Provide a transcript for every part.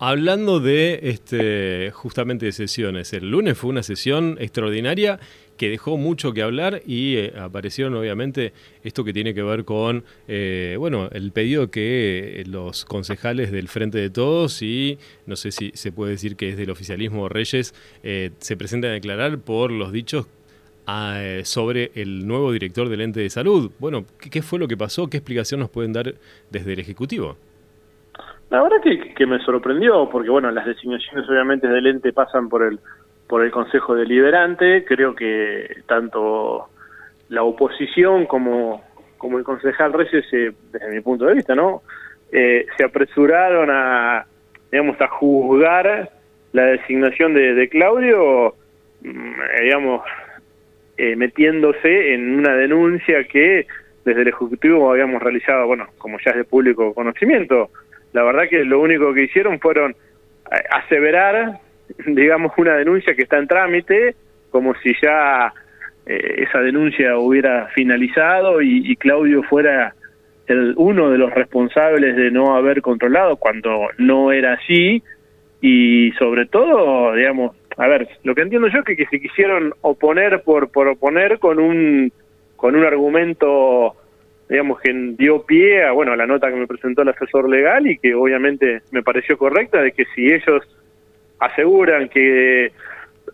hablando de este, justamente de sesiones, el lunes fue una sesión extraordinaria que dejó mucho que hablar y eh, aparecieron obviamente esto que tiene que ver con, eh, bueno, el pedido que los concejales del Frente de Todos y no sé si se puede decir que es del oficialismo Reyes, eh, se presentan a declarar por los dichos ah, sobre el nuevo director del ente de salud. Bueno, ¿qué, fue lo que pasó? ¿Qué explicación nos pueden dar desde el Ejecutivo? La verdad que, que me sorprendió, porque bueno, las designaciones obviamente del ente pasan por el por el Consejo Deliberante. Creo que tanto la oposición como, como el concejal Reyes, desde mi punto de vista, ¿no? Eh, se apresuraron a, digamos, a juzgar la designación de, Claudio, mm, digamos, eh, metiéndose en una denuncia que desde el Ejecutivo habíamos realizado, bueno, como ya es de público conocimiento. La verdad que lo único que hicieron fueron eh, aseverar digamos, una denuncia que está en trámite, como si ya eh, esa denuncia hubiera finalizado y, Claudio fuera el, uno de los responsables de no haber controlado cuando no era así. Y sobre todo, digamos, a ver, lo que entiendo yo es que, que se quisieron oponer por, por oponer con un con un argumento digamos que dio pie a bueno a la nota que me presentó el asesor legal y que obviamente me pareció correcta de que si ellos aseguran que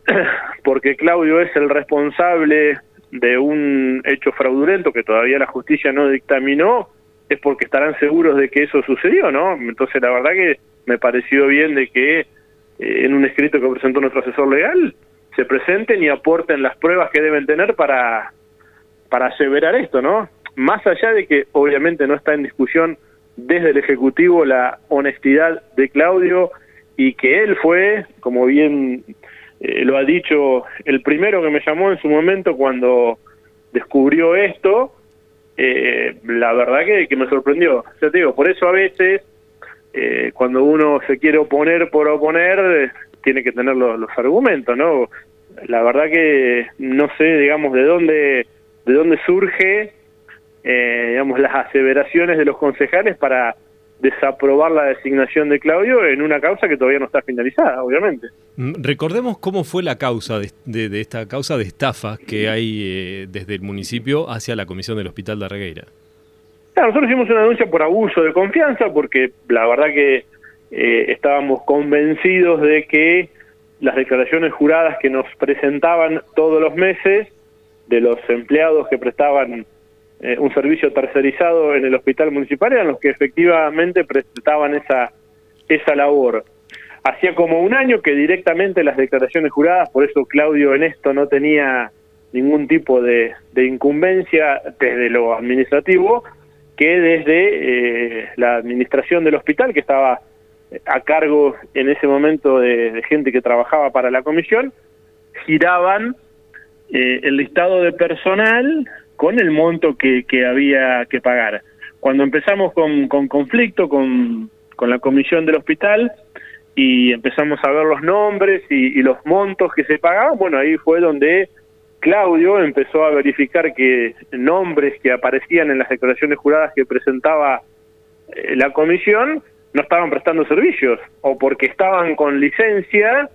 porque Claudio es el responsable de un hecho fraudulento que todavía la justicia no dictaminó, es porque estarán seguros de que eso sucedió, ¿no? Entonces la verdad que me pareció bien de que eh, en un escrito que presentó nuestro asesor legal se presenten y aporten las pruebas que deben tener para, para aseverar esto, ¿no? Más allá de que obviamente no está en discusión desde el Ejecutivo la honestidad de Claudio, y que él fue, como bien eh, lo ha dicho, el primero que me llamó en su momento cuando descubrió esto, eh, la verdad que, que, me sorprendió. Te digo, por eso a veces, eh, cuando uno se quiere oponer por oponer, tiene que tener los, los, argumentos, ¿no? La verdad que no sé, digamos, de dónde, de dónde surge, digamos, las aseveraciones de los concejales para desaprobar la designación de Claudio en una causa que todavía no está finalizada, obviamente. Mm, recordemos cómo fue la causa de, esta causa de estafa que hay eh, desde el municipio hacia la comisión del Hospital de Regueira. nosotros hicimos una denuncia por abuso de confianza porque la verdad que eh, estábamos convencidos de que las declaraciones juradas que nos presentaban todos los meses de los empleados que prestaban eh, un servicio tercerizado en el hospital municipal eran los que efectivamente prestaban esa, esa labor. Hacía como un año que directamente las declaraciones juradas, por eso Claudio en esto no tenía ningún tipo de, incumbencia desde lo administrativo, que desde eh, la administración del hospital, que estaba a cargo en ese momento de, gente que trabajaba para la comisión, giraban eh, el listado de personal con el monto que, que había que pagar. Cuando empezamos con, con conflicto con, la comisión del hospital y empezamos a ver los nombres y, los montos que se pagaban, bueno, ahí fue donde Claudio empezó a verificar que nombres que aparecían en las declaraciones juradas que presentaba eh, la comisión no estaban prestando servicios o porque estaban con licencia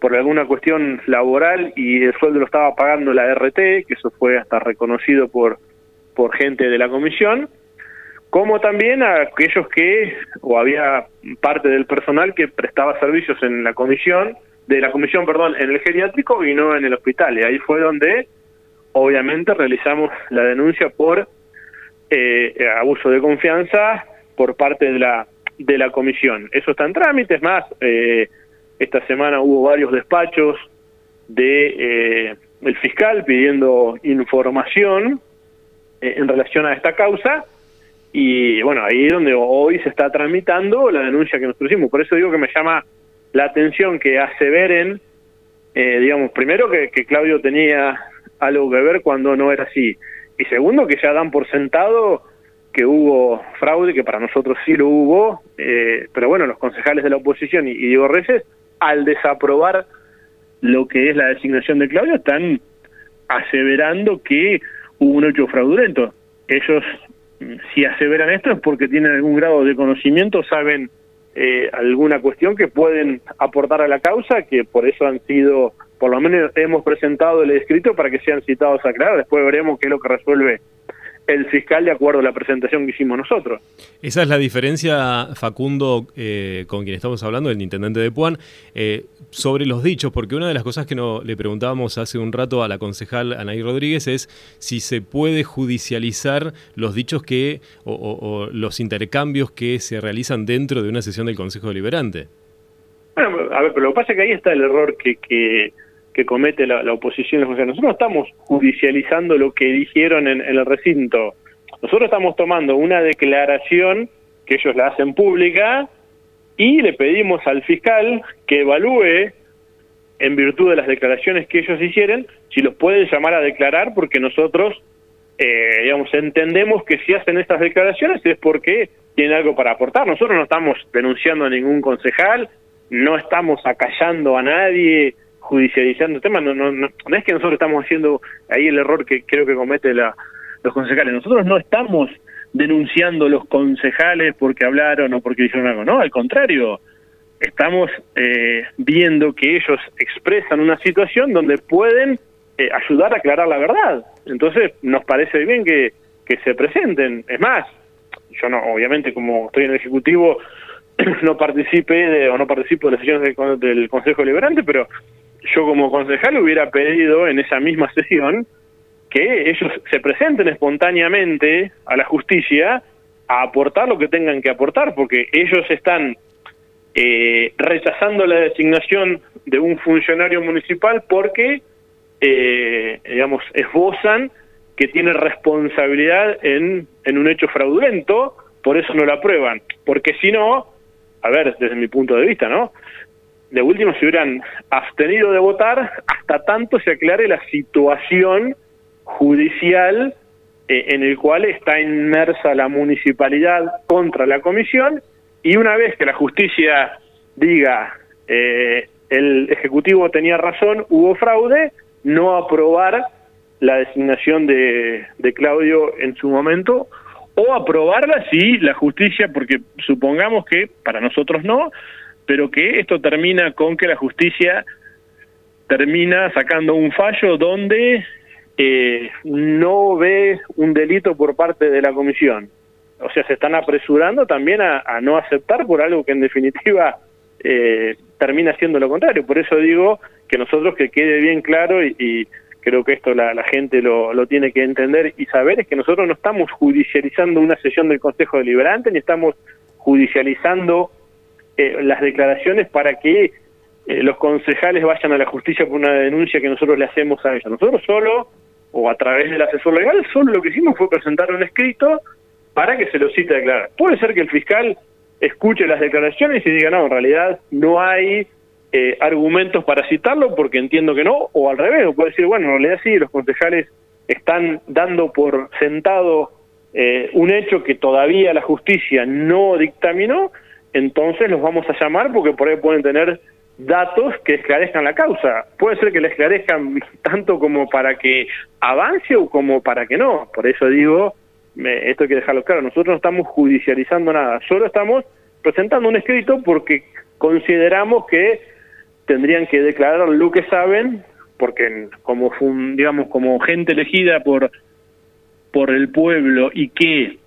por alguna cuestión laboral y el sueldo lo estaba pagando la RT, que eso fue hasta reconocido por, por gente de la comisión, como también a aquellos que, o había parte del personal que prestaba servicios en la comisión, de la comisión, perdón, en el geriátrico y no en el hospital. Y ahí fue donde, obviamente, realizamos la denuncia por eh, abuso de confianza por parte de la, de la comisión. Eso está en trámite, es más, eh, esta semana hubo varios despachos de eh, el fiscal pidiendo información eh, en relación a esta causa y bueno, ahí es donde hoy se está tramitando la denuncia que nosotros hicimos. Por eso digo que me llama la atención que aseveren, eh, digamos, primero que, Claudio tenía algo que ver cuando no era así. Y segundo, que ya dan por sentado que hubo fraude, que para nosotros sí lo hubo, eh, pero bueno, los concejales de la oposición y, y Diego Reyes al desaprobar lo que es la designación de Claudio, están aseverando que hubo un hecho fraudulento. Ellos, si aseveran esto, es porque tienen algún grado de conocimiento, saben eh, alguna cuestión que pueden aportar a la causa, que por eso han sido, por lo menos hemos presentado el escrito para que sean citados a aclarar, después veremos qué es lo que resuelve el fiscal de acuerdo a la presentación que hicimos nosotros. Esa es la diferencia, Facundo, eh, con quien estamos hablando, el intendente de Puan, eh, sobre los dichos, porque una de las cosas que no, le preguntábamos hace un rato a la concejal Anaí Rodríguez es si se puede judicializar los dichos que o, los intercambios que se realizan dentro de una sesión del Consejo Deliberante. Bueno, a ver, pero lo que pasa es que ahí está el error que, que que comete la, oposición. Nosotros no estamos judicializando lo que dijeron en, el recinto. Nosotros estamos tomando una declaración que ellos la hacen pública y le pedimos al fiscal que evalúe, en virtud de las declaraciones que ellos hicieron, si los pueden llamar a declarar, porque nosotros, eh, digamos, entendemos que si hacen estas declaraciones es porque tienen algo para aportar. Nosotros no estamos denunciando a ningún concejal, no estamos acallando a nadie, judicializando el tema, no, no, no, es que nosotros estamos haciendo ahí el error que creo que comete la, los concejales, nosotros no estamos denunciando los concejales porque hablaron o porque dijeron algo, no, al contrario, estamos eh, viendo que ellos expresan una situación donde pueden eh, ayudar a aclarar la verdad. Entonces, nos parece bien que, que se presenten. Es más, yo no, obviamente como estoy en el Ejecutivo, no participe de, o no participo de las sesiones del, del Consejo Liberante, pero yo como concejal hubiera pedido en esa misma sesión que ellos se presenten espontáneamente a la justicia a aportar lo que tengan que aportar, porque ellos están eh, rechazando la designación de un funcionario municipal porque, eh, digamos, esbozan que tiene responsabilidad en, en un hecho fraudulento, por eso no lo aprueban. Porque si no, a ver, desde mi punto de vista, ¿no? De último se hubieran abstenido de votar hasta tanto se aclare la situación judicial eh, en el cual está inmersa la municipalidad contra la comisión y una vez que la justicia diga eh, el ejecutivo tenía razón, hubo fraude, no aprobar la designación de, de Claudio en su momento o aprobarla si la justicia, porque supongamos que para nosotros no, pero que esto termina con que la justicia termina sacando un fallo donde eh, no ve un delito por parte de la comisión. O sea, se están apresurando también a, no aceptar por algo que en definitiva eh, termina siendo lo contrario. Por eso digo que nosotros que quede bien claro y, creo que esto la, gente lo, lo, tiene que entender y saber es que nosotros no estamos judicializando una sesión del Consejo Deliberante ni estamos judicializando eh, las declaraciones para que eh, los concejales vayan a la justicia por una denuncia que nosotros le hacemos a ellos. Nosotros solo, o a través del asesor legal, solo lo que hicimos fue presentar un escrito para que se lo cite a declarar. Puede ser que el fiscal escuche las declaraciones y diga, no, en realidad no hay eh, argumentos para citarlo porque entiendo que no, o al revés, o puede decir, bueno, en realidad sí, los concejales están dando por sentado un hecho que todavía la justicia no dictaminó entonces los vamos a llamar porque por ahí pueden tener datos que esclarezcan la causa. Puede ser que la esclarezcan tanto como para que avance o como para que no. Por eso digo, esto hay que dejarlo claro, nosotros no estamos judicializando nada, solo estamos presentando un escrito porque consideramos que tendrían que declarar lo que saben, porque como digamos como gente elegida por por el pueblo y que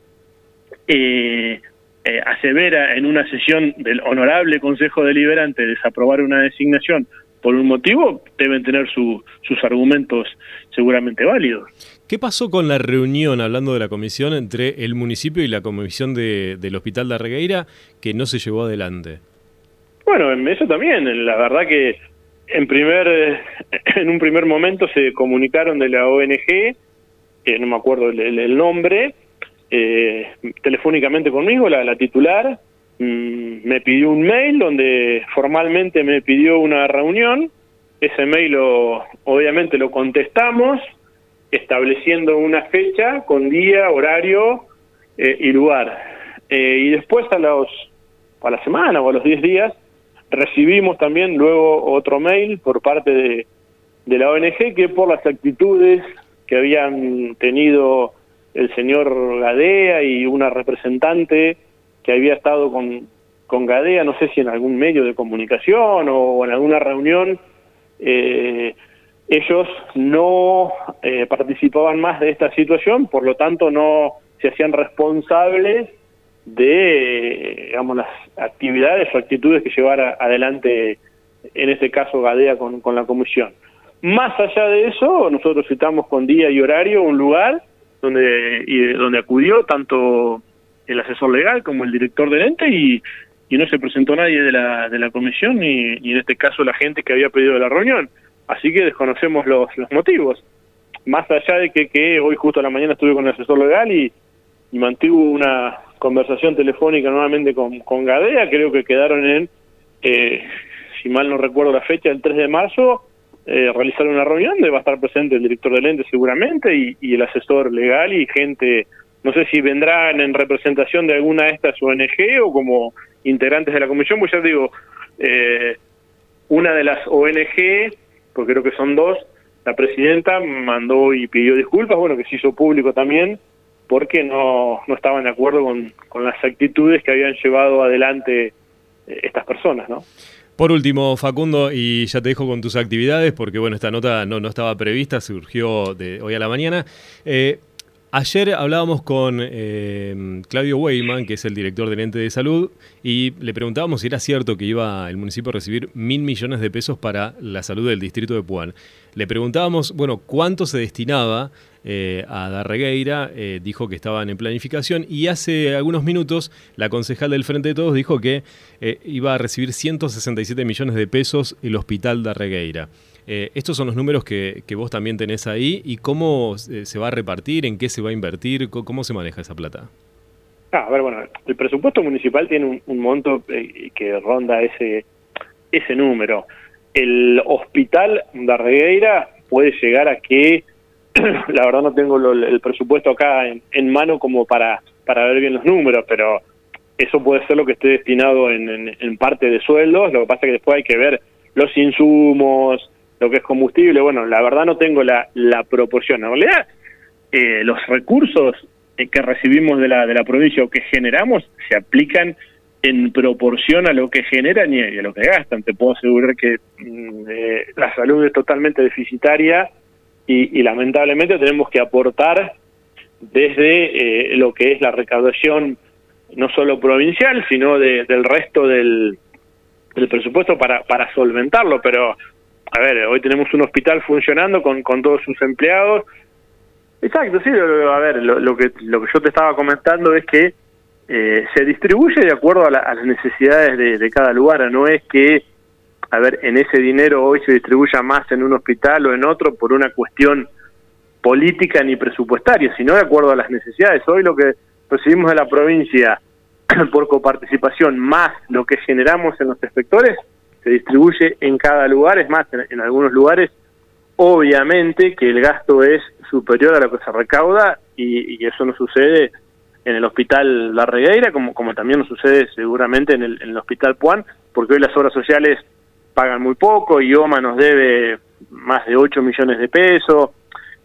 eh, eh, asevera en una sesión del honorable Consejo Deliberante desaprobar una designación por un motivo, deben tener sus argumentos seguramente válidos. ¿Qué pasó con la reunión, hablando de la comisión, entre el municipio y la comisión del Hospital de Arregueira, que no se llevó adelante? Bueno, eso también, la verdad que en primer en un primer momento se comunicaron de la ONG, que no me acuerdo el nombre, eh, telefónicamente conmigo, la, titular, mm, me pidió un mail donde formalmente me pidió una reunión, ese mail lo, obviamente lo contestamos, estableciendo una fecha con día, horario eh, y lugar. Eh, y después a, los, a la semana o a los 10 días recibimos también luego otro mail por parte de, de la ONG que por las actitudes que habían tenido el señor Gadea y una representante que había estado con, con Gadea, no sé si en algún medio de comunicación o en alguna reunión, eh, ellos no eh, participaban más de esta situación, por lo tanto no se hacían responsables de digamos, las actividades o actitudes que llevara adelante, en este caso Gadea con, con la comisión. Más allá de eso, nosotros citamos con día y horario un lugar donde, y, donde acudió tanto el asesor legal como el director del ente y, y no se presentó nadie de la, de la comisión ni, ni en este caso la gente que había pedido la reunión. Así que desconocemos los, los motivos. Más allá de que, que hoy justo a la mañana estuve con el asesor legal y, y mantuvo una conversación telefónica nuevamente con, con Gadea, creo que quedaron en, eh, si mal no recuerdo la fecha, el 3 de marzo, eh, realizar una reunión donde va a estar presente el director del ente seguramente y, y, el asesor legal y gente, no sé si vendrán en representación de alguna de estas ONG o como integrantes de la comisión, pues ya digo, eh, una de las ONG, porque creo que son dos, la presidenta mandó y pidió disculpas, bueno, que se hizo público también, porque no, no estaban de acuerdo con, con las actitudes que habían llevado adelante eh, estas personas, ¿no? Por último, Facundo, y ya te dejo con tus actividades, porque bueno, esta nota no, no estaba prevista, surgió de hoy a la mañana. Eh, Ayer hablábamos con eh, Claudio Weyman, que es el director del ente de salud, y le preguntábamos si era cierto que iba el municipio a recibir mil millones de pesos para la salud del distrito de Puan. Le preguntábamos, bueno, cuánto se destinaba eh, a Darregueira, eh, dijo que estaban en planificación, y hace algunos minutos la concejal del Frente de Todos dijo que eh, iba a recibir 167 millones de pesos el hospital Darregueira. Eh, estos son los números que, que, vos también tenés ahí y cómo se va a repartir, en qué se va a invertir, cómo se maneja esa plata. Ah, a ver, bueno, el presupuesto municipal tiene un, monto eh, que ronda ese, ese número. El hospital de puede llegar a que, la verdad no tengo el presupuesto acá en, en, mano como para, para ver bien los números, pero eso puede ser lo que esté destinado en, en parte de sueldos, lo que pasa es que después hay que ver los insumos, lo que es combustible, bueno, la verdad no tengo la, la proporción. En realidad, eh, los recursos eh, que recibimos de la, de la provincia o que generamos se aplican en proporción a lo que generan y a lo que gastan. Te puedo asegurar que mm, eh, la salud es totalmente deficitaria y, lamentablemente tenemos que aportar desde eh, lo que es la recaudación no solo provincial, sino de, del resto del, del presupuesto para, para solventarlo, pero a ver, hoy tenemos un hospital funcionando con, con todos sus empleados. Exacto, sí, a ver, lo, lo, que, lo que yo te estaba comentando es que eh, se distribuye de acuerdo a, la, a las necesidades de, de, cada lugar, no es que, a ver, en ese dinero hoy se distribuya más en un hospital o en otro por una cuestión política ni presupuestaria, sino de acuerdo a las necesidades. Hoy lo que recibimos de la provincia por coparticipación más lo que generamos en los inspectores se distribuye en cada lugar, es más, en, en, algunos lugares, obviamente que el gasto es superior a lo que se recauda y, y eso no sucede en el hospital La Regueira, como, como también nos sucede seguramente en el, en el hospital Puan, porque hoy las obras sociales pagan muy poco, y OMA nos debe más de 8 millones de pesos.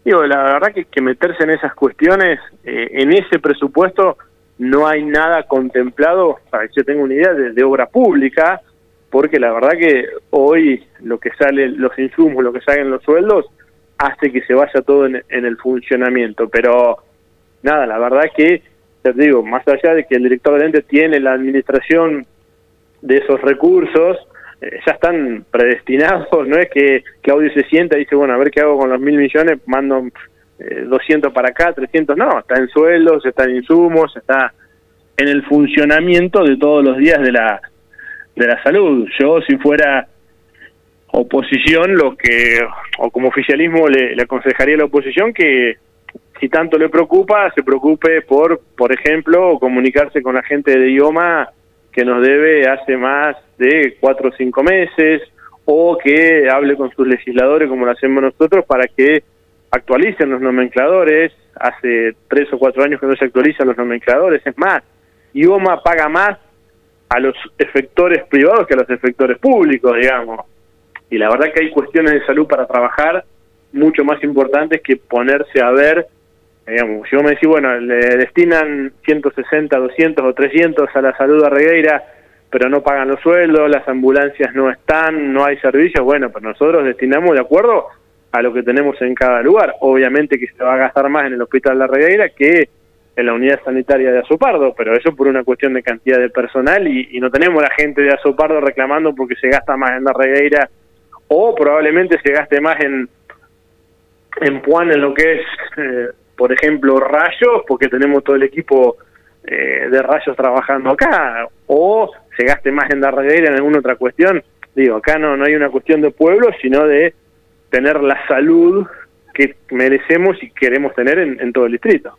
Digo, la verdad que, meterse en esas cuestiones, eh, en ese presupuesto no hay nada contemplado, para que yo tenga una idea, de, de obra pública, porque la verdad que hoy lo que sale, los insumos, lo que salen los sueldos, hace que se vaya todo en, el funcionamiento. Pero nada, la verdad que, te digo, más allá de que el director del ente tiene la administración de esos recursos, eh, ya están predestinados, no es que Claudio se sienta y dice, bueno, a ver qué hago con los mil millones, mando eh, 200 para acá, 300, no, está en sueldos, está en insumos, está en el funcionamiento de todos los días de la de la salud. Yo, si fuera oposición, lo que, o como oficialismo, le, aconsejaría a la oposición que si tanto le preocupa, se preocupe por, por ejemplo, comunicarse con la gente de idioma que nos debe hace más de cuatro o cinco meses, o que hable con sus legisladores como lo hacemos nosotros para que actualicen los nomencladores. Hace tres o cuatro años que no se actualizan los nomencladores. Es más, IOMA paga más a los efectores privados que a los efectores públicos, digamos. Y la verdad que hay cuestiones de salud para trabajar mucho más importantes que ponerse a ver, digamos, si vos me decís, bueno, le destinan 160, 200 o 300 a la salud a Regueira pero no pagan los sueldos, las ambulancias no están, no hay servicios, bueno, pero nosotros destinamos de acuerdo a lo que tenemos en cada lugar. Obviamente que se va a gastar más en el Hospital de la Regueira que en la unidad sanitaria de Azopardo, pero eso por una cuestión de cantidad de personal y, no tenemos la gente de Azopardo reclamando porque se gasta más en la Regueira o probablemente se gaste más en, en Puan en lo que es, eh, por ejemplo, rayos, porque tenemos todo el equipo eh, de rayos trabajando acá, o se gaste más en la Regueira en alguna otra cuestión. Digo, acá no, no hay una cuestión de pueblo, sino de tener la salud que merecemos y queremos tener en, todo el distrito.